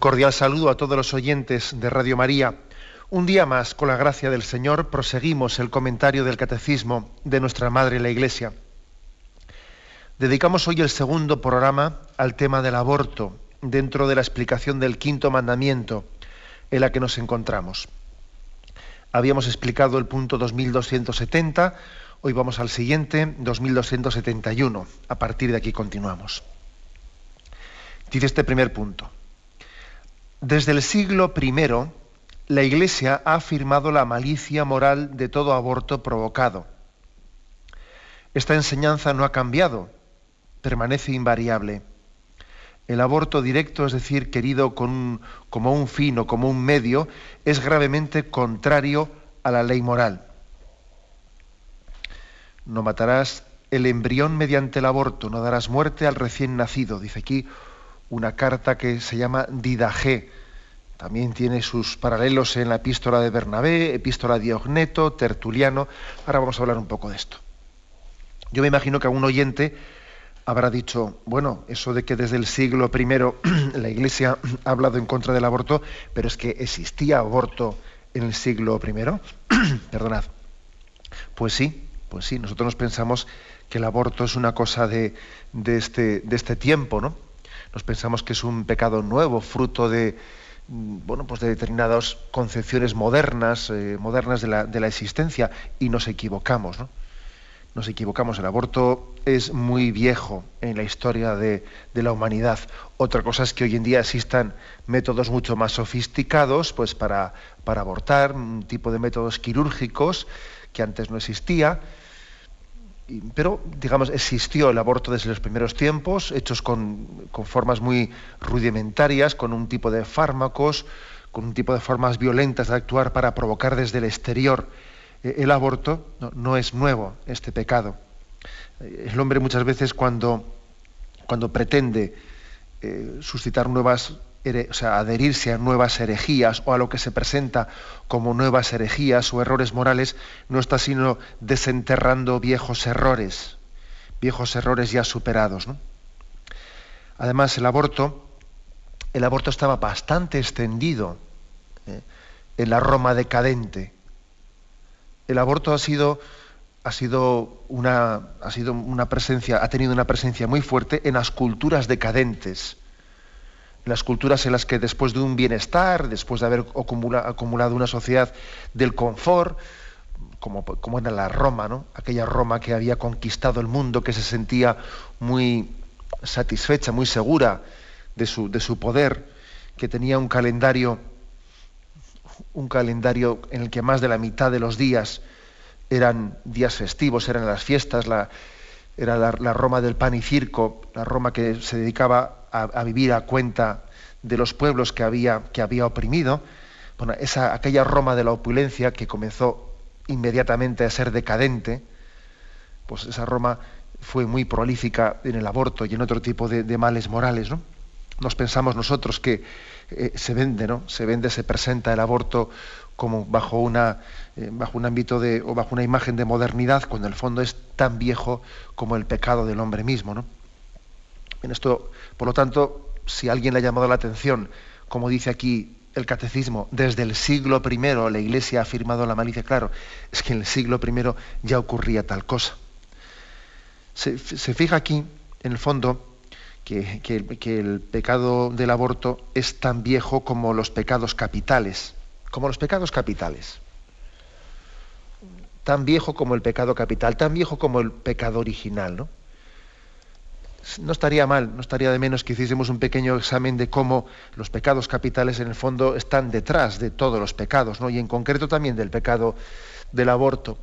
Cordial saludo a todos los oyentes de Radio María. Un día más, con la gracia del Señor, proseguimos el comentario del Catecismo de nuestra Madre la Iglesia. Dedicamos hoy el segundo programa al tema del aborto, dentro de la explicación del quinto mandamiento en la que nos encontramos. Habíamos explicado el punto 2270, hoy vamos al siguiente, 2271. A partir de aquí continuamos. Dice este primer punto. Desde el siglo I, la Iglesia ha afirmado la malicia moral de todo aborto provocado. Esta enseñanza no ha cambiado, permanece invariable. El aborto directo, es decir, querido como un fin o como un medio, es gravemente contrario a la ley moral. No matarás el embrión mediante el aborto, no darás muerte al recién nacido, dice aquí una carta que se llama Didagé. También tiene sus paralelos en la epístola de Bernabé, epístola de Diogneto, Tertuliano. Ahora vamos a hablar un poco de esto. Yo me imagino que algún oyente habrá dicho, bueno, eso de que desde el siglo I la Iglesia ha hablado en contra del aborto, pero es que existía aborto en el siglo I. Perdonad. Pues sí, pues sí, nosotros nos pensamos que el aborto es una cosa de, de, este, de este tiempo, ¿no? Nos pensamos que es un pecado nuevo, fruto de, mm, bueno, pues de determinadas concepciones modernas, eh, modernas de la, de la, existencia, y nos equivocamos, ¿no? Nos equivocamos. El aborto es muy viejo en la historia de, de, la humanidad. Otra cosa es que hoy en día existan métodos mucho más sofisticados, pues para, para abortar, un tipo de métodos quirúrgicos que antes no existía pero, digamos, existió el aborto desde los primeros tiempos, hechos con, formas muy rudimentarias, con un tipo de fármacos, con un tipo de formas violentas de actuar para provocar desde el exterior eh, el aborto. No, es nuevo este pecado. El hombre muchas veces cuando, cuando pretende eh, suscitar nuevas adherirse a nuevas herejías o a lo que se presenta como nuevas herejías o errores morales, no está sino desenterrando viejos errores, viejos errores ya superados. Además, el aborto, el aborto estaba bastante extendido ¿eh? en la Roma decadente. El aborto ha sido, ha sido, una, ha sido una presencia, ha tenido una presencia muy fuerte en las culturas decadentes las culturas en las que después de un bienestar, después de haber acumulado una sociedad del confort, como, era la Roma, ¿no? aquella Roma que había conquistado el mundo, que se sentía muy satisfecha, muy segura de su, de su poder, que tenía un calendario, un calendario en el que más de la mitad de los días eran días festivos, eran las fiestas, era la, la Roma del pan y circo, la Roma que se dedicaba a, vivir a cuenta de los pueblos que había, que había oprimido, bueno, esa, aquella Roma de la opulencia que comenzó inmediatamente a ser decadente, pues esa Roma fue muy prolífica en el aborto y en otro tipo de, males morales, ¿no? Nos pensamos nosotros que eh, se vende, ¿no? Se vende, se presenta el aborto como bajo una eh, bajo un ámbito de o bajo una imagen de modernidad, cuando en el fondo es tan viejo como el pecado del hombre mismo, ¿no? En esto, por lo tanto, si alguien le ha llamado la atención, como dice aquí el catecismo, desde el siglo I la Iglesia ha afirmado la malicia, claro, es que en el siglo I ya ocurría tal cosa. Se, fija aquí, en el fondo, que, que, el pecado del aborto es tan viejo como los pecados capitales, como los pecados capitales. Tan viejo como el pecado capital, tan viejo como el pecado original, ¿no? No estaría mal, no estaría de menos que hiciésemos un pequeño examen de cómo los pecados capitales en el fondo están detrás de todos los pecados, ¿no? y en concreto también del pecado del aborto.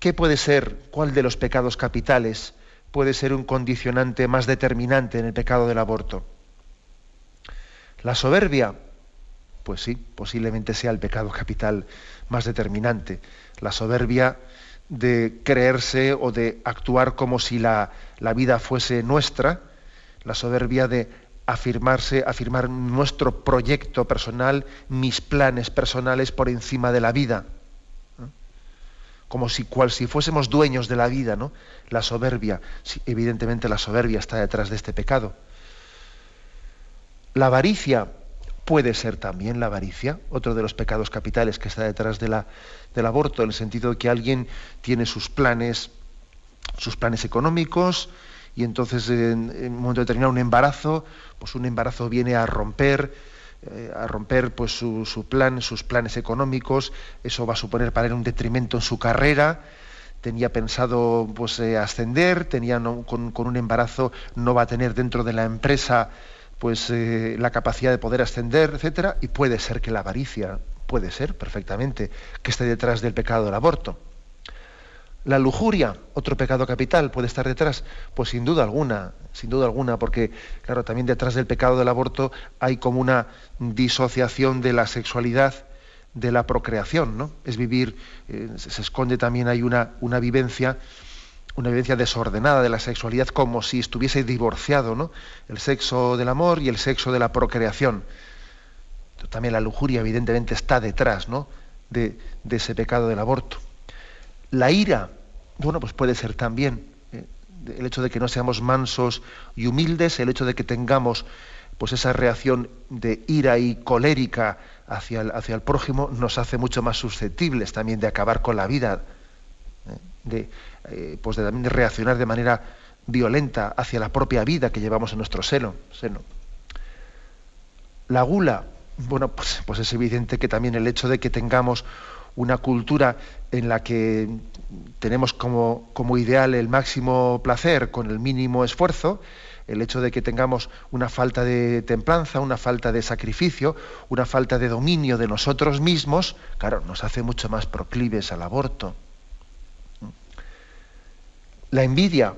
¿Qué puede ser, cuál de los pecados capitales puede ser un condicionante más determinante en el pecado del aborto? La soberbia, pues sí, posiblemente sea el pecado capital más determinante. La soberbia de creerse o de actuar como si la, la vida fuese nuestra, la soberbia de afirmarse, afirmar nuestro proyecto personal, mis planes personales por encima de la vida. Como si cual si fuésemos dueños de la vida, ¿no? La soberbia, evidentemente la soberbia está detrás de este pecado. La avaricia puede ser también la avaricia, otro de los pecados capitales que está detrás de la, del aborto, en el sentido de que alguien tiene sus planes, sus planes económicos, y entonces en, un momento determinado un embarazo, pues un embarazo viene a romper, eh, a romper pues su, plan, sus planes económicos, eso va a suponer para él un detrimento en su carrera, tenía pensado pues eh, ascender, tenía con, un embarazo no va a tener dentro de la empresa pues eh, la capacidad de poder ascender, etcétera, y puede ser que la avaricia, puede ser perfectamente, que esté detrás del pecado del aborto. La lujuria, otro pecado capital, puede estar detrás, pues sin duda alguna, sin duda alguna, porque claro, también detrás del pecado del aborto hay como una disociación de la sexualidad de la procreación, ¿no? Es vivir, eh, se esconde también hay una, una vivencia, una vivencia desordenada de la sexualidad, como si estuviese divorciado, ¿no? El sexo del amor y el sexo de la procreación. También la lujuria, evidentemente, está detrás, ¿no? de ese pecado del aborto. La ira, bueno, pues puede ser también eh, el hecho de que no seamos mansos y humildes, el hecho de que tengamos pues esa reacción de ira y colérica hacia el, hacia el prójimo nos hace mucho más susceptibles también de acabar con la vida, ¿eh? de, eh, pues de, también reaccionar de manera violenta hacia la propia vida que llevamos en nuestro seno. seno. La gula, bueno, pues, pues es evidente que también el hecho de que tengamos una cultura en la que tenemos como, como, ideal el máximo placer con el mínimo esfuerzo, el hecho de que tengamos una falta de templanza, una falta de sacrificio, una falta de dominio de nosotros mismos, claro, nos hace mucho más proclives al aborto. La envidia,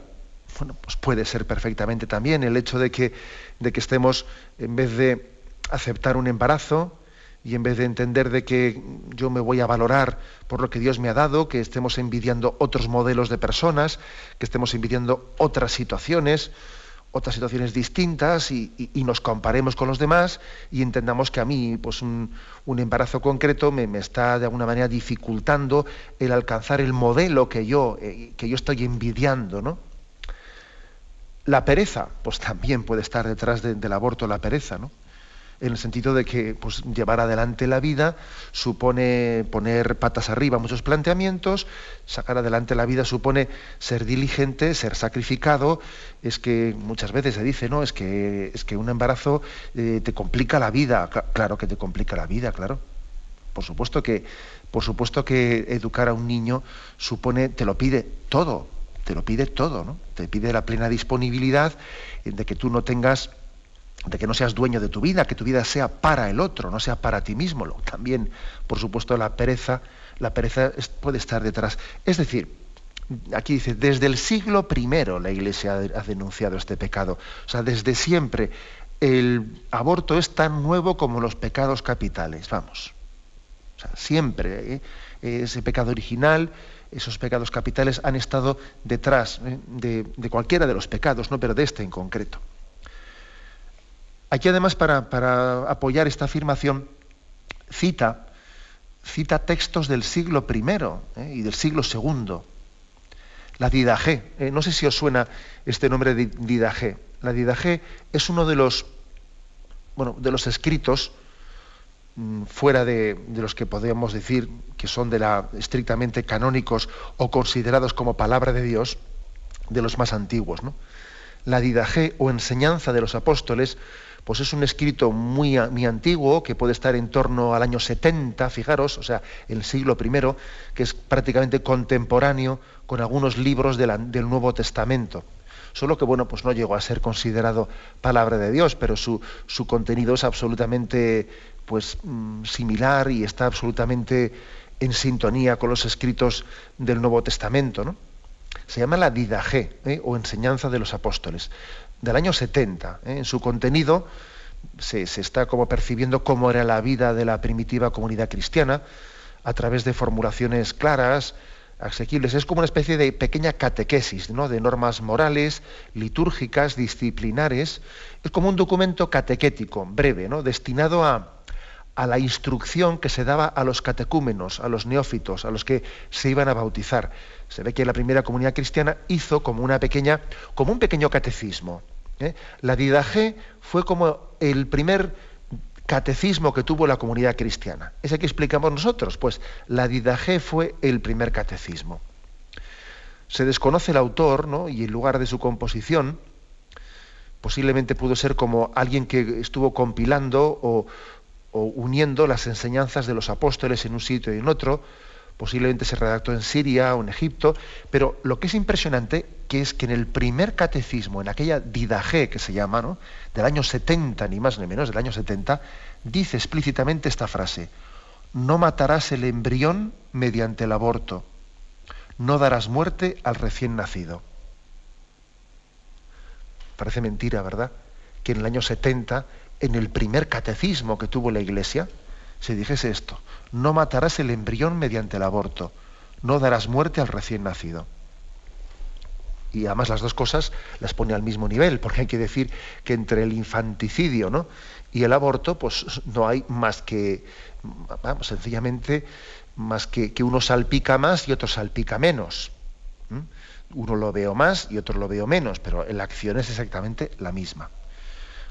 bueno, pues puede ser perfectamente también el hecho de que, de que estemos, en vez de aceptar un embarazo, y en vez de entender de que yo me voy a valorar por lo que Dios me ha dado, que estemos envidiando otros modelos de personas, que estemos envidiando otras situaciones, otras situaciones distintas y, nos comparemos con los demás y entendamos que a mí pues un, embarazo concreto me, está de alguna manera dificultando el alcanzar el modelo que yo, eh, que yo estoy envidiando. ¿no? La pereza, pues también puede estar detrás del aborto la pereza. ¿no? En el sentido de que pues, llevar adelante la vida supone poner patas arriba muchos planteamientos, sacar adelante la vida supone ser diligente, ser sacrificado, es que muchas veces se dice, no, es que, es que un embarazo eh, te complica la vida, claro que te complica la vida, claro. Por supuesto que, por supuesto que educar a un niño supone, te lo pide todo, te lo pide todo, ¿no? Te pide la plena disponibilidad de que tú no tengas de que no seas dueño de tu vida, que tu vida sea para el otro, no sea para ti mismo. También, por supuesto, la pereza, la pereza puede estar detrás. Es decir, aquí dice, desde el siglo I la Iglesia ha denunciado este pecado. O sea, desde siempre el aborto es tan nuevo como los pecados capitales, vamos. O sea, siempre ¿eh? ese pecado original, esos pecados capitales han estado detrás ¿eh? de, de, cualquiera de los pecados, ¿no? pero de este en concreto. Aquí además para, apoyar esta afirmación cita, cita textos del siglo I ¿eh? y del siglo II. La Didagé, ¿eh? no sé si os suena este nombre de Didagé. La Didagé es uno de los, bueno, de los escritos mm, fuera de, los que podemos decir que son de la, estrictamente canónicos o considerados como palabra de Dios, de los más antiguos. La Didagé o enseñanza de los apóstoles pues es un escrito muy, muy, antiguo, que puede estar en torno al año 70, fijaros, o sea, el siglo I, que es prácticamente contemporáneo con algunos libros del Nuevo Testamento. Solo que, bueno, pues no llegó a ser considerado palabra de Dios, pero su, su contenido es absolutamente pues, mm, similar y está absolutamente en sintonía con los escritos del Nuevo Testamento. Se llama la Didagé, ¿eh? o enseñanza de los apóstoles del año 70. ¿eh? En su contenido, se, está como percibiendo cómo era la vida de la primitiva comunidad cristiana a través de formulaciones claras, asequibles. Es como una especie de pequeña catequesis, ¿no? de normas morales, litúrgicas, disciplinares. Es como un documento catequético, breve, ¿no? destinado a, a la instrucción que se daba a los catecúmenos, a los neófitos, a los que se iban a bautizar. Se ve que la primera comunidad cristiana hizo como una pequeña, como un pequeño catecismo. ¿eh? La Didaje fue como el primer catecismo que tuvo la comunidad cristiana. ¿Ese que explicamos nosotros? Pues la Didaje fue el primer catecismo. Se desconoce el autor ¿no? y el lugar de su composición. Posiblemente pudo ser como alguien que estuvo compilando o, o uniendo las enseñanzas de los apóstoles en un sitio y en otro, posiblemente se redactó en Siria o en Egipto, pero lo que es impresionante que es que en el primer catecismo, en aquella Didaje que se llama, ¿no? del año 70, ni más ni menos, del año 70, dice explícitamente esta frase, no matarás el embrión mediante el aborto, no darás muerte al recién nacido. Parece mentira, ¿verdad? Que en el año 70 en el primer catecismo que tuvo la Iglesia, se dijese esto, no matarás el embrión mediante el aborto, no darás muerte al recién nacido. Y además las dos cosas las pone al mismo nivel, porque hay que decir que entre el infanticidio ¿no? y el aborto, pues no hay más que, vamos, sencillamente, más que, que uno salpica más y otro salpica menos. Uno lo veo más y otro lo veo menos, pero la acción es exactamente la misma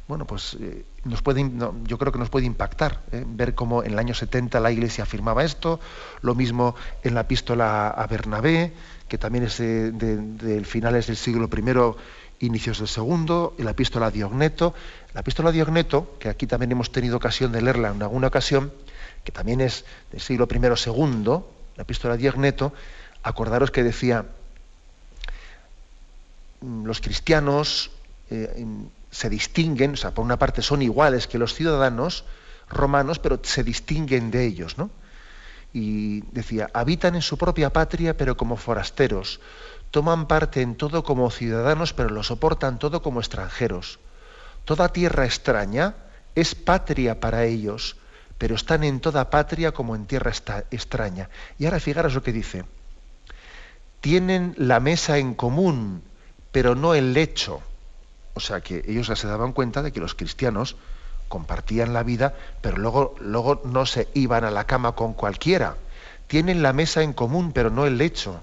bueno, pues eh, nos puede, yo creo que nos puede impactar ¿eh? ver cómo en el año 70 la Iglesia afirmaba esto, lo mismo en la epístola a Bernabé, que también es de, finales del siglo I, inicios del segundo, en la epístola a Diogneto. La epístola a Diogneto, que aquí también hemos tenido ocasión de leerla en alguna ocasión, que también es del siglo I, segundo, la epístola a Diogneto, acordaros que decía, mm, los cristianos, eh, se distinguen, o sea, por una parte son iguales que los ciudadanos romanos, pero se distinguen de ellos, ¿no? Y decía, habitan en su propia patria, pero como forasteros, toman parte en todo como ciudadanos, pero lo soportan todo como extranjeros. Toda tierra extraña es patria para ellos, pero están en toda patria como en tierra extraña. Y ahora fijaros lo que dice. Tienen la mesa en común, pero no el lecho. O sea que ellos ya se daban cuenta de que los cristianos compartían la vida, pero luego, luego no se iban a la cama con cualquiera. Tienen la mesa en común, pero no el lecho.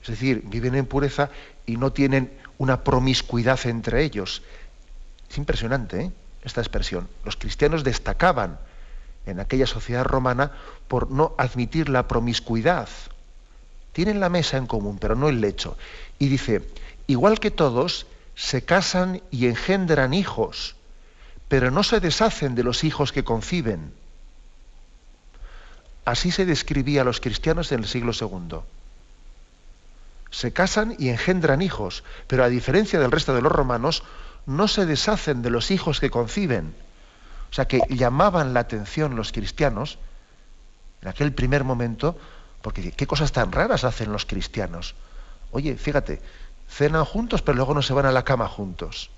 Es decir, viven en pureza y no tienen una promiscuidad entre ellos. Es impresionante ¿eh? esta expresión. Los cristianos destacaban en aquella sociedad romana por no admitir la promiscuidad. Tienen la mesa en común, pero no el lecho. Y dice, igual que todos, se casan y engendran hijos, pero no se deshacen de los hijos que conciben. Así se describía a los cristianos en el siglo II. Se casan y engendran hijos, pero a diferencia del resto de los romanos, no se deshacen de los hijos que conciben. O sea que llamaban la atención los cristianos en aquel primer momento, porque qué cosas tan raras hacen los cristianos. Oye, fíjate, cenan juntos, pero luego no se van a la cama juntos.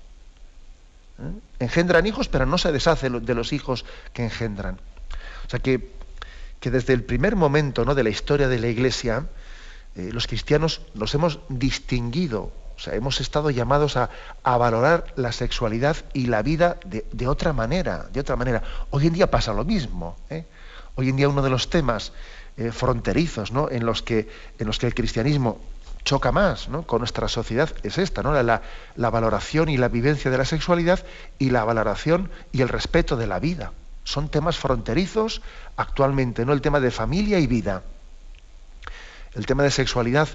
¿Eh? Engendran hijos, pero no se deshacen de los hijos que engendran. O sea que, que desde el primer momento ¿no? de la historia de la Iglesia, eh, los cristianos nos hemos distinguido, o sea, hemos estado llamados a, valorar la sexualidad y la vida de, otra manera, de otra manera. Hoy en día pasa lo mismo. ¿eh? Hoy en día uno de los temas fronterizos ¿no? en, los que, en los que el cristianismo choca más ¿no? con nuestra sociedad es esta, ¿no? La, valoración y la vivencia de la sexualidad y la valoración y el respeto de la vida. Son temas fronterizos actualmente, ¿no? El tema de familia y vida. El tema de sexualidad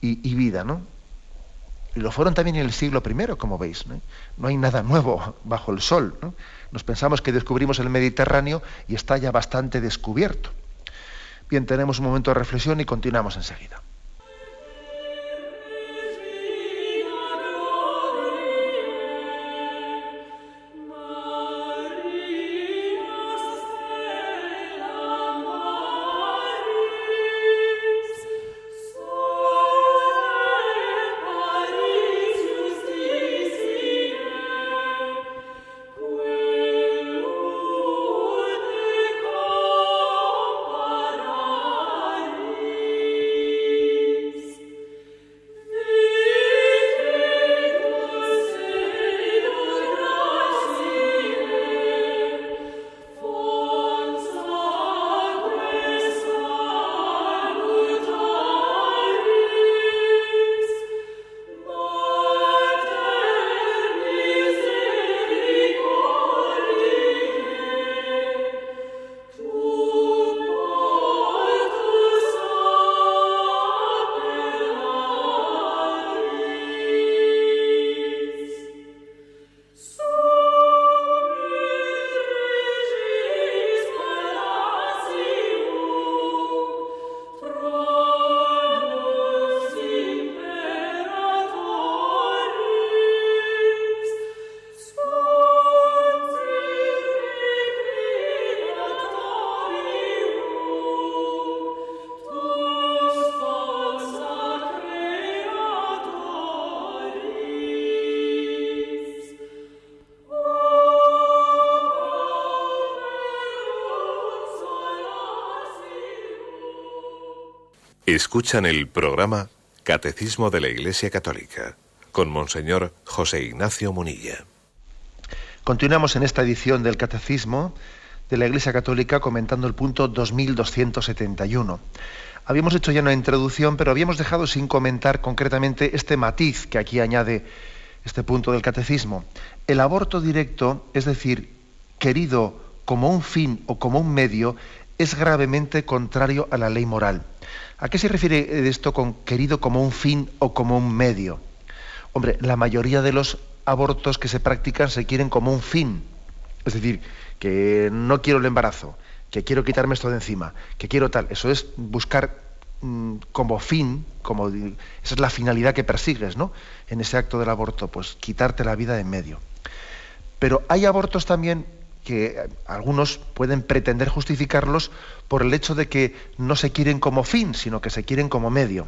y, vida, ¿no? Y lo fueron también en el siglo I, como veis. ¿no? hay nada nuevo bajo el sol. ¿no? Nos pensamos que descubrimos el Mediterráneo y está ya bastante descubierto. Bien, tenemos un momento de reflexión y continuamos enseguida. Escuchan el programa Catecismo de la Iglesia Católica con Monseñor José Ignacio Munilla. Continuamos en esta edición del Catecismo de la Iglesia Católica comentando el punto 2271. Habíamos hecho ya una introducción, pero habíamos dejado sin comentar concretamente este matiz que aquí añade este punto del Catecismo. El aborto directo, es decir, querido como un fin o como un medio, es gravemente contrario a la ley moral. ¿A qué se refiere esto con querido como un fin o como un medio? Hombre, la mayoría de los abortos que se practican se quieren como un fin. Es decir, que no quiero el embarazo, que quiero quitarme esto de encima, que quiero tal. Eso es buscar mm, como fin, como esa es la finalidad que persigues, ¿no? En ese acto del aborto, pues quitarte la vida de en medio. Pero hay abortos también que algunos pueden pretender justificarlos por el hecho de que no se quieren como fin, sino que se quieren como medio.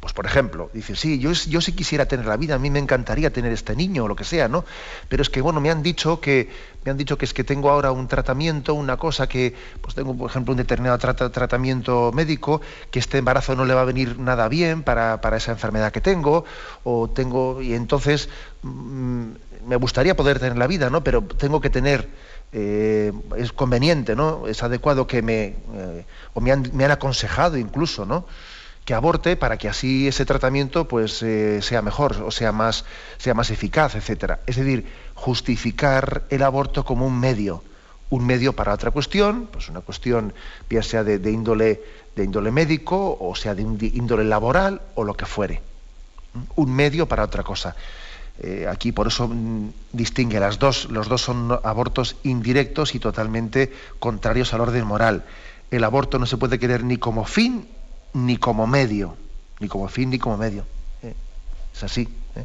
Pues por ejemplo, dice, sí, yo, sí quisiera tener la vida, a mí me encantaría tener este niño o lo que sea, ¿no? Pero es que, bueno, me han dicho que, me han dicho que es que tengo ahora un tratamiento, una cosa que, pues tengo, por ejemplo, un determinado tratamiento médico, que este embarazo no le va a venir nada bien para, esa enfermedad que tengo, o tengo, y entonces mm, me gustaría poder tener la vida, ¿no? Pero tengo que tener eh, es conveniente, ¿no? Es adecuado que me, eh, o me han, me han, aconsejado incluso, ¿no? Que aborte para que así ese tratamiento pues eh, sea mejor o sea más sea más eficaz etcétera. Es decir justificar el aborto como un medio un medio para otra cuestión pues una cuestión ya sea de, índole de índole médico o sea de índole laboral o lo que fuere un medio para otra cosa. Eh, aquí por eso mm, distingue las dos los dos son abortos indirectos y totalmente contrarios al orden moral. El aborto no se puede querer ni como fin ni como medio, ni como fin ni como medio. ¿eh? Es así. ¿eh?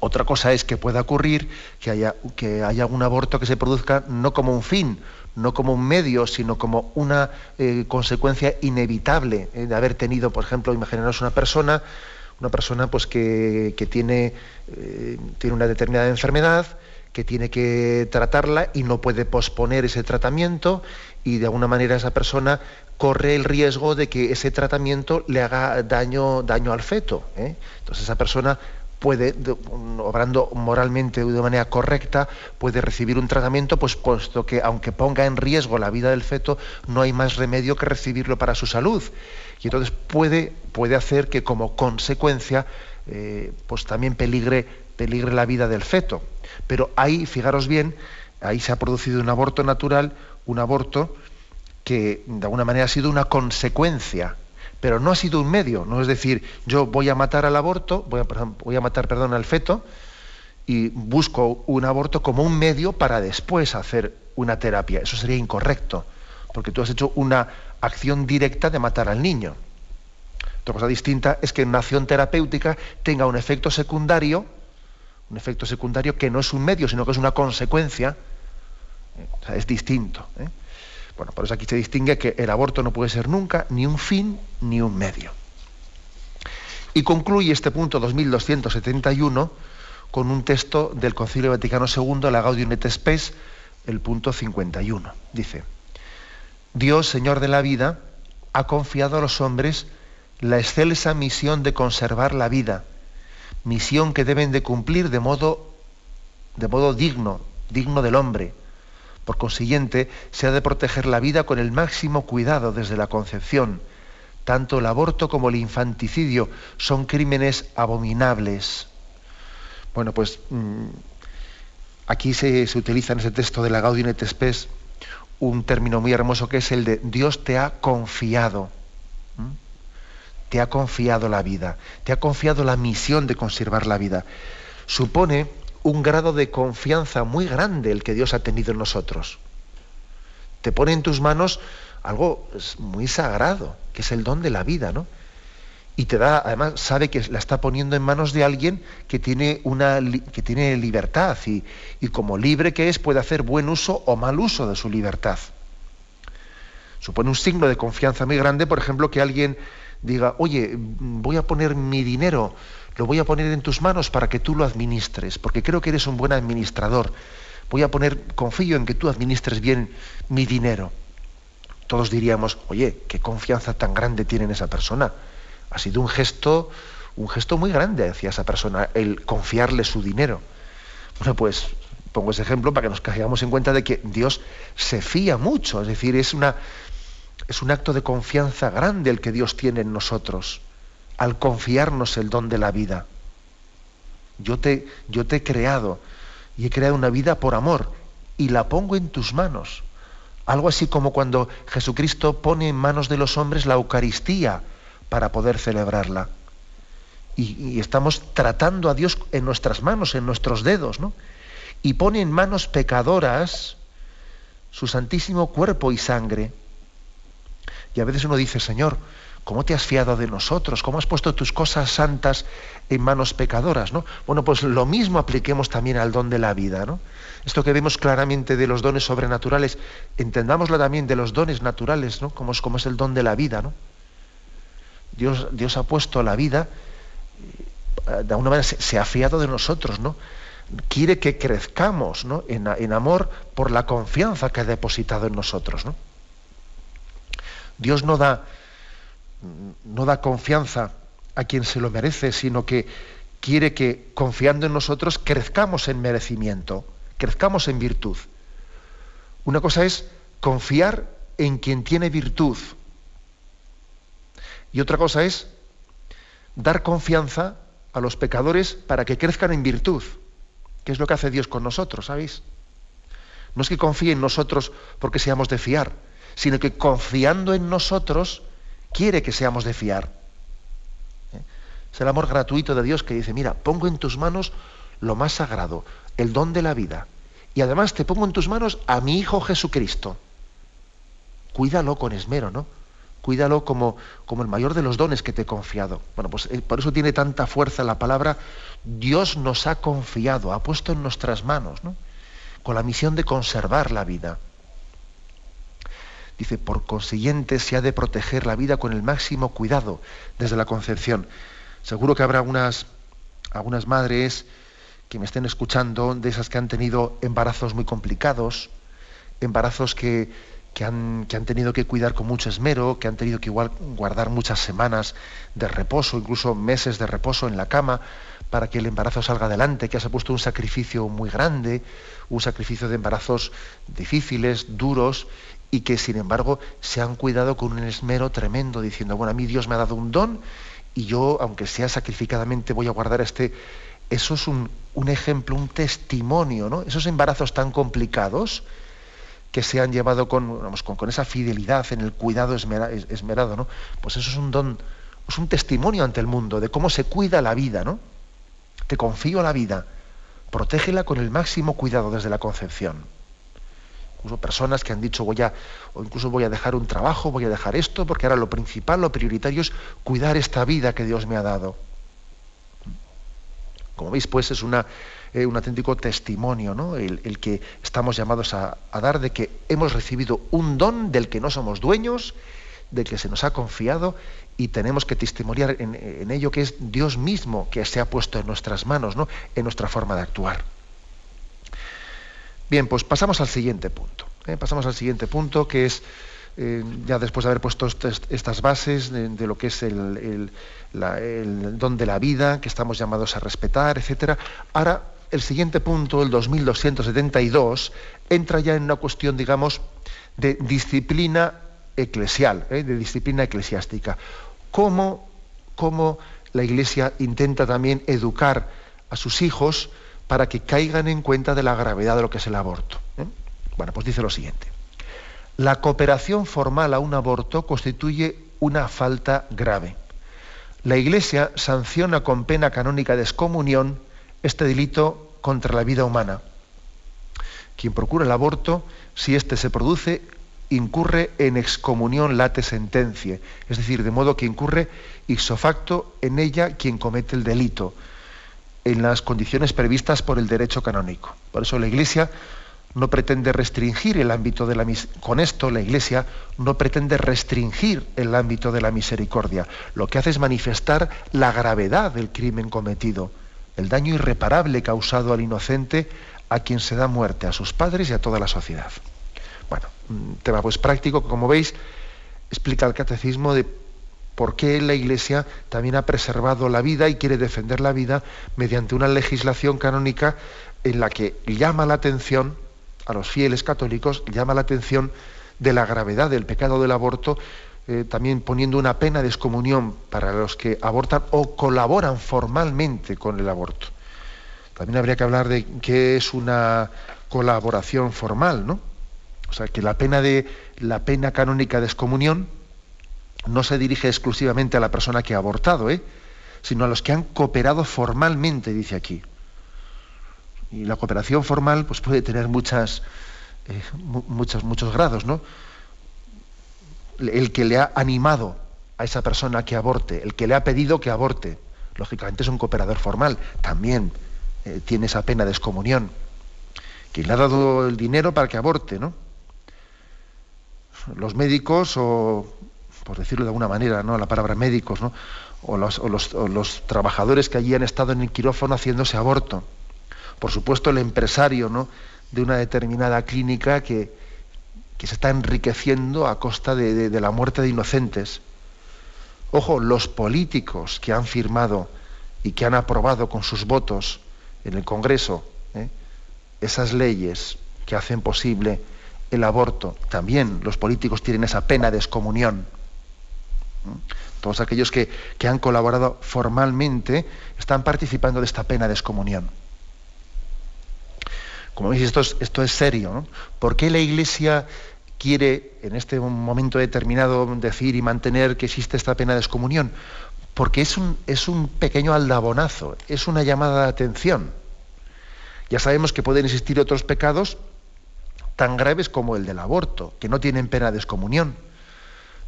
Otra cosa es que pueda ocurrir que haya, que haya un aborto que se produzca no como un fin, no como un medio, sino como una eh, consecuencia inevitable de haber tenido, por ejemplo, imaginaros una persona, una persona pues que, que tiene, tiene una determinada enfermedad, que tiene que tratarla y no puede posponer ese tratamiento y de alguna manera esa persona corre el riesgo de que ese tratamiento le haga daño, daño al feto. ¿eh? Entonces esa persona puede, obrando moralmente de manera correcta, puede recibir un tratamiento, pues puesto que aunque ponga en riesgo la vida del feto, no hay más remedio que recibirlo para su salud. Y entonces puede, puede hacer que como consecuencia, eh, pues también peligre, peligre la vida del feto. Pero ahí, fijaros bien, ahí se ha producido un aborto natural, un aborto que de alguna manera ha sido una consecuencia, pero no ha sido un medio. No es decir, yo voy a matar al aborto, voy a, voy a matar, perdón, al feto, y busco un aborto como un medio para después hacer una terapia. Eso sería incorrecto, porque tú has hecho una acción directa de matar al niño. Otra cosa distinta es que una acción terapéutica tenga un efecto secundario, un efecto secundario que no es un medio, sino que es una consecuencia. es distinto. ¿eh? Bueno, por eso aquí se distingue que el aborto no puede ser nunca ni un fin ni un medio. Y concluye este punto 2271 con un texto del Concilio Vaticano II, la Gaudium et Spes, el punto 51. Dice, Dios, Señor de la vida, ha confiado a los hombres la excelsa misión de conservar la vida, misión que deben de cumplir de modo, de modo digno, digno del hombre, por consiguiente, se ha de proteger la vida con el máximo cuidado desde la concepción. Tanto el aborto como el infanticidio son crímenes abominables. Bueno, pues mm, aquí se, utiliza en ese texto de la Gaudium et Spes un término muy hermoso que es el de Dios te ha confiado. Te ha confiado la vida, te ha confiado la misión de conservar la vida. Supone un grado de confianza muy grande el que Dios ha tenido en nosotros. Te pone en tus manos algo muy sagrado, que es el don de la vida, ¿no? Y te da, además, sabe que la está poniendo en manos de alguien que tiene, una, que tiene libertad y, y como libre que es puede hacer buen uso o mal uso de su libertad. Supone un signo de confianza muy grande, por ejemplo, que alguien diga, oye, voy a poner mi dinero lo voy a poner en tus manos para que tú lo administres, porque creo que eres un buen administrador. Voy a poner, confío en que tú administres bien mi dinero. todos diríamos, oye, qué confianza tan grande tiene en esa persona. Ha sido un gesto, un gesto muy grande hacia esa persona, el confiarle su dinero. Bueno, pues pongo ese ejemplo para que nos caigamos en cuenta de que Dios se fía mucho, es decir, es, una, es un acto de confianza grande el que Dios tiene en nosotros, al confiarnos el don de la vida. Yo te, yo te he creado y he creado una vida por amor y la pongo en tus manos. Algo así como cuando Jesucristo pone en manos de los hombres la Eucaristía para poder celebrarla. Y, y, estamos tratando a Dios en nuestras manos, en nuestros dedos, ¿no? y pone en manos pecadoras su santísimo cuerpo y sangre. Y a veces uno dice, Señor, ¿cómo te has fiado de nosotros? ¿Cómo has puesto tus cosas santas en manos pecadoras? ¿no? Bueno, pues lo mismo apliquemos también al don de la vida. ¿no? Esto que vemos claramente de los dones sobrenaturales, entendámoslo también de los dones naturales, ¿no? como, es, como es el don de la vida. ¿no? Dios, Dios ha puesto la vida, eh, de alguna manera se, ha fiado de nosotros, ¿no? quiere que crezcamos en, amor por la confianza que ha depositado en nosotros. Dios no da, no da confianza a quien se lo merece, sino que quiere que confiando en nosotros crezcamos en merecimiento, crezcamos en virtud. Una cosa es confiar en quien tiene virtud. Y otra cosa es dar confianza a los pecadores para que crezcan en virtud. ¿Qué es lo que hace Dios con nosotros, sabéis? No es que confíe en nosotros porque seamos de fiar, sino que confiando en nosotros quiere que seamos de fiar. ¿Eh? Es el amor gratuito de Dios que dice, mira, pongo en tus manos lo más sagrado, el don de la vida. Y además te pongo en tus manos a mi Hijo Jesucristo. Cuídalo con esmero, ¿no? Cuídalo como, como el mayor de los dones que te he confiado. Bueno, pues eh, por eso tiene tanta fuerza la palabra Dios nos ha confiado, ha puesto en nuestras manos, ¿no? con la misión de conservar la vida. Dice, por consiguiente se ha de proteger la vida con el máximo cuidado desde la concepción. Seguro que habrá algunas, algunas madres que me estén escuchando, de esas que han tenido embarazos muy complicados, embarazos que, que han, tenido que cuidar con mucho esmero, que han tenido que igual guardar muchas semanas de reposo, incluso meses de reposo en la cama, para que el embarazo salga adelante, que se ha puesto un sacrificio muy grande, un sacrificio de embarazos difíciles, duros, y que sin embargo se han cuidado con un esmero tremendo, diciendo, bueno, a mí Dios me ha dado un don y yo, aunque sea sacrificadamente, voy a guardar este... Eso es un, ejemplo, un testimonio, ¿no? Esos embarazos tan complicados que se han llevado con, con, esa fidelidad en el cuidado esmerado, ¿no? Pues eso es un don, es un testimonio ante el mundo de cómo se cuida la vida, ¿no? te confío la vida, protégela con el máximo cuidado desde la concepción. Incluso personas que han dicho voy a, o incluso voy a dejar un trabajo, voy a dejar esto, porque ahora lo principal, lo prioritario es cuidar esta vida que Dios me ha dado. Como veis, pues es una, eh, un auténtico testimonio, ¿no? El, que estamos llamados a, dar de que hemos recibido un don del que no somos dueños, del que se nos ha confiado y tenemos que testimoniar en, ello que es Dios mismo que se ha puesto en nuestras manos, ¿no? en nuestra forma de actuar. Bien, pues pasamos al siguiente punto. ¿eh? Pasamos al siguiente punto que es, eh, ya después de haber puesto estas bases de, lo que es el, don de la vida, que estamos llamados a respetar, etc. Ahora, el siguiente punto, el 2272, entra ya en una cuestión, digamos, de disciplina eclesial, ¿eh? de disciplina eclesiástica cómo, la Iglesia intenta también educar a sus hijos para que caigan en cuenta de la gravedad de lo que es el aborto. ¿eh? Bueno, pues dice lo siguiente. La cooperación formal a un aborto constituye una falta grave. La Iglesia sanciona con pena canónica de excomunión este delito contra la vida humana. Quien procura el aborto, si éste se produce, incurre en excomunión late sentencia, es decir, de modo que incurre ipso facto en ella quien comete el delito, en las condiciones previstas por el derecho canónico. Por eso la Iglesia no pretende restringir el ámbito de la con esto la Iglesia no pretende restringir el ámbito de la misericordia. Lo que hace es manifestar la gravedad del crimen cometido, el daño irreparable causado al inocente a quien se da muerte, a sus padres y a toda la sociedad. Bueno, un tema pues práctico, como veis, explica el catecismo de por qué la Iglesia también ha preservado la vida y quiere defender la vida mediante una legislación canónica en la que llama la atención a los fieles católicos, llama la atención de la gravedad del pecado del aborto, eh, también poniendo una pena de excomunión para los que abortan o colaboran formalmente con el aborto. También habría que hablar de qué es una colaboración formal, ¿no? O sea, que la pena de la pena canónica de excomunión no se dirige exclusivamente a la persona que ha abortado, ¿eh? sino a los que han cooperado formalmente, dice aquí. Y la cooperación formal pues, puede tener muchas, eh, muchos, muchos grados, ¿no? El que le ha animado a esa persona que aborte, el que le ha pedido que aborte, lógicamente es un cooperador formal, también eh, tiene esa pena de excomunión. Quien le ha dado el dinero para que aborte, ¿no? Los médicos, o por decirlo de alguna manera, ¿no? La palabra médicos, ¿no? O los, los trabajadores que allí han estado en el quirófano haciéndose aborto por supuesto el empresario ¿no? de una determinada clínica que, se está enriqueciendo a costa de, la muerte de inocentes. Ojo, los políticos que han firmado y que han aprobado con sus votos en el Congreso ¿eh? esas leyes que hacen posible el aborto, también los políticos tienen esa pena de excomunión. Todos aquellos que, que han colaborado formalmente están participando de esta pena de excomunión. Como veis, esto es, serio. ¿Por qué la Iglesia quiere en este momento determinado decir y mantener que existe esta pena de excomunión? Porque es un, es un pequeño aldabonazo, es una llamada de atención. Ya sabemos que pueden existir otros pecados tan graves como el del aborto, que no tienen pena de excomunión.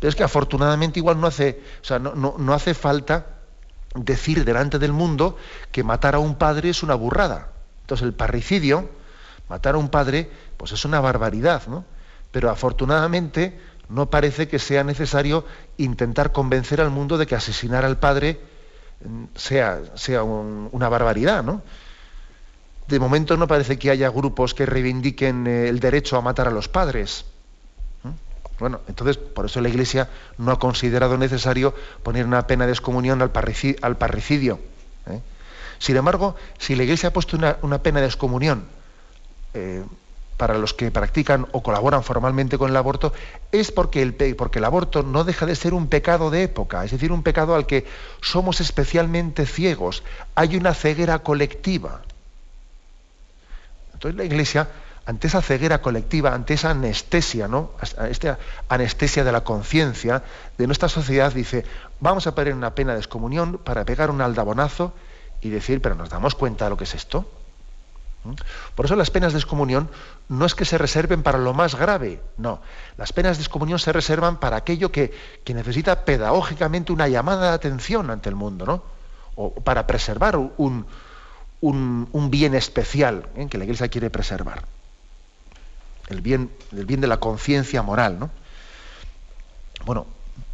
Es que afortunadamente igual no hace, o sea, no, no hace falta decir delante del mundo que matar a un padre es una burrada. Entonces el parricidio, Matar a un padre, pues es una barbaridad, ¿no? Pero afortunadamente no parece que sea necesario intentar convencer al mundo de que asesinar al padre mm, sea, sea una barbaridad, ¿no? De momento no parece que haya grupos que reivindiquen eh, el derecho a matar a los padres. Bueno, entonces por eso la Iglesia no ha considerado necesario poner una pena de excomunión al, parricidio. ¿eh? Sin embargo, si la Iglesia ha puesto una, pena de excomunión eh, para los que practican o colaboran formalmente con el aborto es porque el, porque el aborto no deja de ser un pecado de época, es decir, un pecado al que somos especialmente ciegos. Hay una ceguera colectiva. Entonces la Iglesia, ante esa ceguera colectiva, ante esa anestesia, ¿no? esta anestesia de la conciencia de nuestra sociedad, dice, vamos a poner una pena de excomunión para pegar un aldabonazo y decir, pero nos damos cuenta de lo que es esto. Por eso las penas de excomunión no es que se reserven para lo más grave, no. Las penas de excomunión se reservan para aquello que, necesita pedagógicamente una llamada de atención ante el mundo, ¿no? O para preservar un, bien especial ¿eh? que la Iglesia quiere preservar. El bien, bien de la conciencia moral, ¿no? Bueno,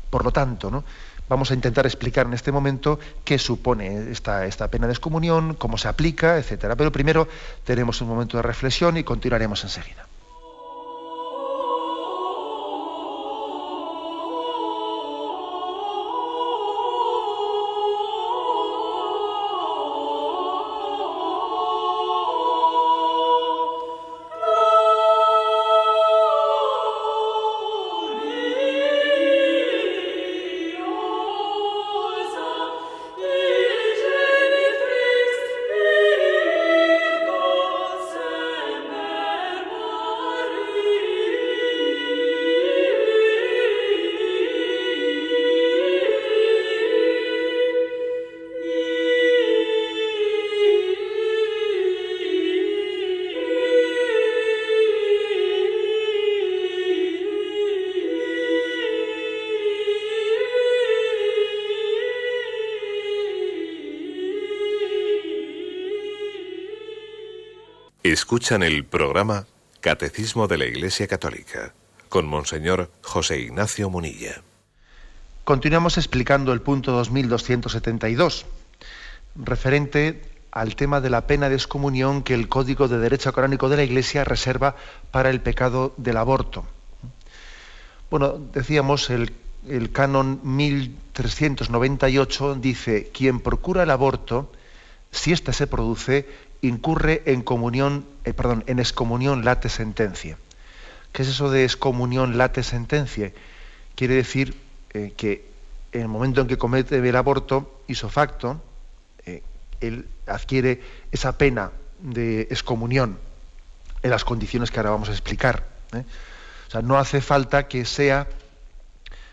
por lo tanto, ¿no? Vamos a intentar explicar en este momento qué supone esta, esta pena de excomunión, cómo se aplica, etcétera. Pero primero tenemos un momento de reflexión y continuaremos enseguida. Escuchan el programa Catecismo de la Iglesia Católica con Monseñor José Ignacio Munilla. Continuamos explicando el punto 2272, referente al tema de la pena de excomunión que el Código de Derecho Canónico de la Iglesia reserva para el pecado del aborto. Bueno, decíamos, el, el canon 1398 dice, quien procura el aborto, si éste se produce, incurre en comunión, eh, perdón, en excomunión late sentencia. ¿Qué es eso de excomunión late sentencia? Quiere decir eh, que en el momento en que comete el aborto isofacto, eh, él adquiere esa pena de excomunión en las condiciones que ahora vamos a explicar. O sea, no hace falta que sea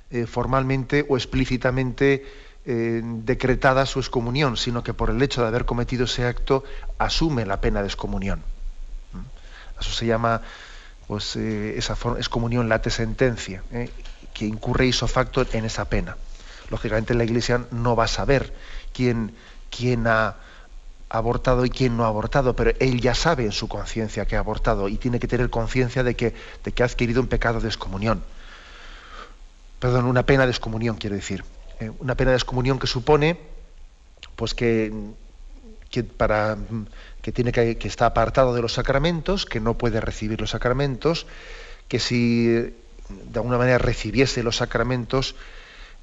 eh, formalmente o explícitamente eh, decretada su excomunión, sino que por el hecho de haber cometido ese acto asume la pena de excomunión. ¿Mm? Eso se llama pues, eh, esa excomunión late sentencia, que incurre iso facto en esa pena. Lógicamente la Iglesia no va a saber quién, quién ha abortado y quién no ha abortado, pero él ya sabe en su conciencia que ha abortado y tiene que tener conciencia de que, de que ha adquirido un pecado de excomunión. Perdón, una pena de excomunión, quiero decir. Eh, una pena de excomunión que supone pues que, para, que, tiene que, está apartado de los sacramentos, que no puede recibir los sacramentos, que si de alguna manera recibiese los sacramentos,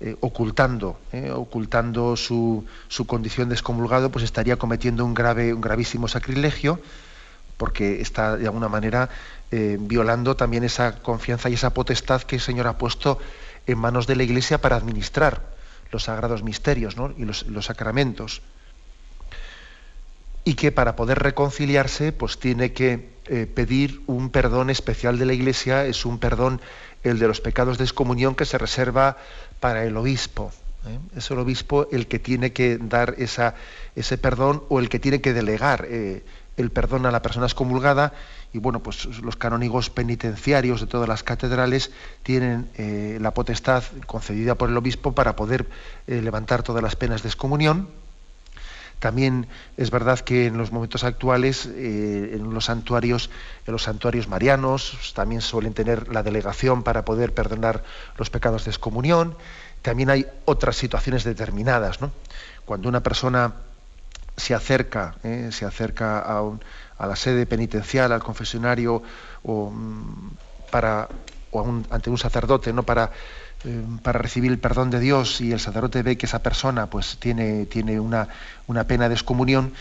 eh, ocultando, eh, ocultando su, su, condición de excomulgado, pues estaría cometiendo un, grave, un gravísimo sacrilegio, porque está de alguna manera violando también esa confianza y esa potestad que el Señor ha puesto en manos de la Iglesia para administrar los sagrados misterios y los, sacramentos. Y que para poder reconciliarse, pues tiene que pedir un perdón especial de la Iglesia, es un perdón el de los pecados de excomunión que se reserva para el obispo. ¿eh? Es el obispo el que tiene que dar esa, ese perdón o el que tiene que delegar eh, el perdón a la persona excomulgada. Y bueno, pues los canónigos penitenciarios de todas las catedrales tienen eh, la potestad concedida por el obispo para poder levantar todas las penas de excomunión. También es verdad que en los momentos actuales, en los santuarios, en los santuarios marianos, también suelen tener la delegación para poder perdonar los pecados de excomunión. También hay otras situaciones determinadas, ¿no? Cuando una persona se acerca, ¿eh? se acerca a, la sede penitencial, al confesionario o, mm, para, o ante un sacerdote, ¿no? Para, eh, para recibir el perdón de Dios y el sacerdote ve que esa persona pues, tiene, tiene una, una pena de excomunión,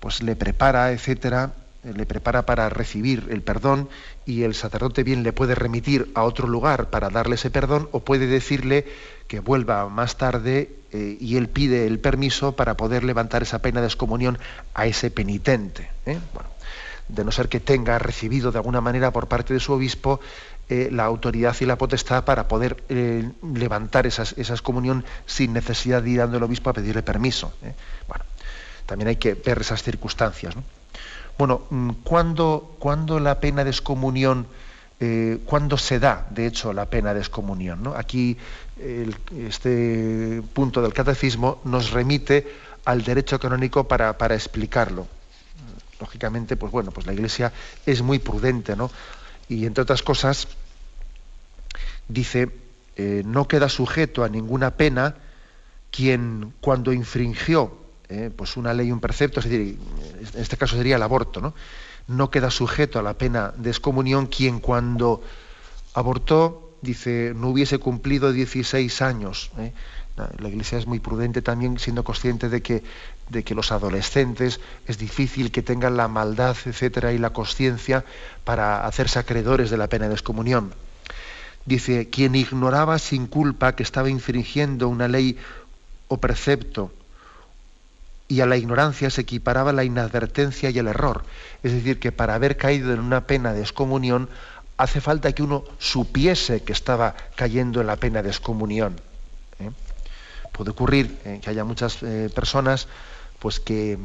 pues le prepara, etcétera, le prepara para recibir el perdón y el sacerdote bien le puede remitir a otro lugar para darle ese perdón o puede decirle que vuelva más tarde eh, y él pide el permiso para poder levantar esa pena de excomunión a ese penitente. ¿eh? De no ser que tenga recibido de alguna manera por parte de su obispo la autoridad y la potestad para poder levantar esas, esa excomunión sin necesidad de ir dando el obispo a pedirle permiso. Bueno, también hay que ver esas circunstancias. ¿no? Bueno, mm, ¿cuándo, la pena de excomunión, eh, cuándo se da, de hecho, la pena de excomunión? Aquí este punto del catecismo nos remite al derecho canónico para, explicarlo. Lógicamente, pues bueno, pues la Iglesia es muy prudente, ¿no? Y entre otras cosas, dice, eh, no queda sujeto a ninguna pena quien cuando infringió eh, pues una ley, un precepto, es decir, en este caso sería el aborto, ¿no? No queda sujeto a la pena de excomunión quien cuando abortó, dice, no hubiese cumplido 16 años. ¿eh? La Iglesia es muy prudente también, siendo consciente de que, de que los adolescentes es difícil que tengan la maldad, etcétera, y la conciencia para hacerse acreedores de la pena de excomunión. Dice, quien ignoraba sin culpa que estaba infringiendo una ley o precepto y a la ignorancia se equiparaba la inadvertencia y el error. Es decir, que para haber caído en una pena de excomunión hace falta que uno supiese que estaba cayendo en la pena de excomunión. ¿eh? Puede ocurrir eh, que haya muchas eh, personas pues, que,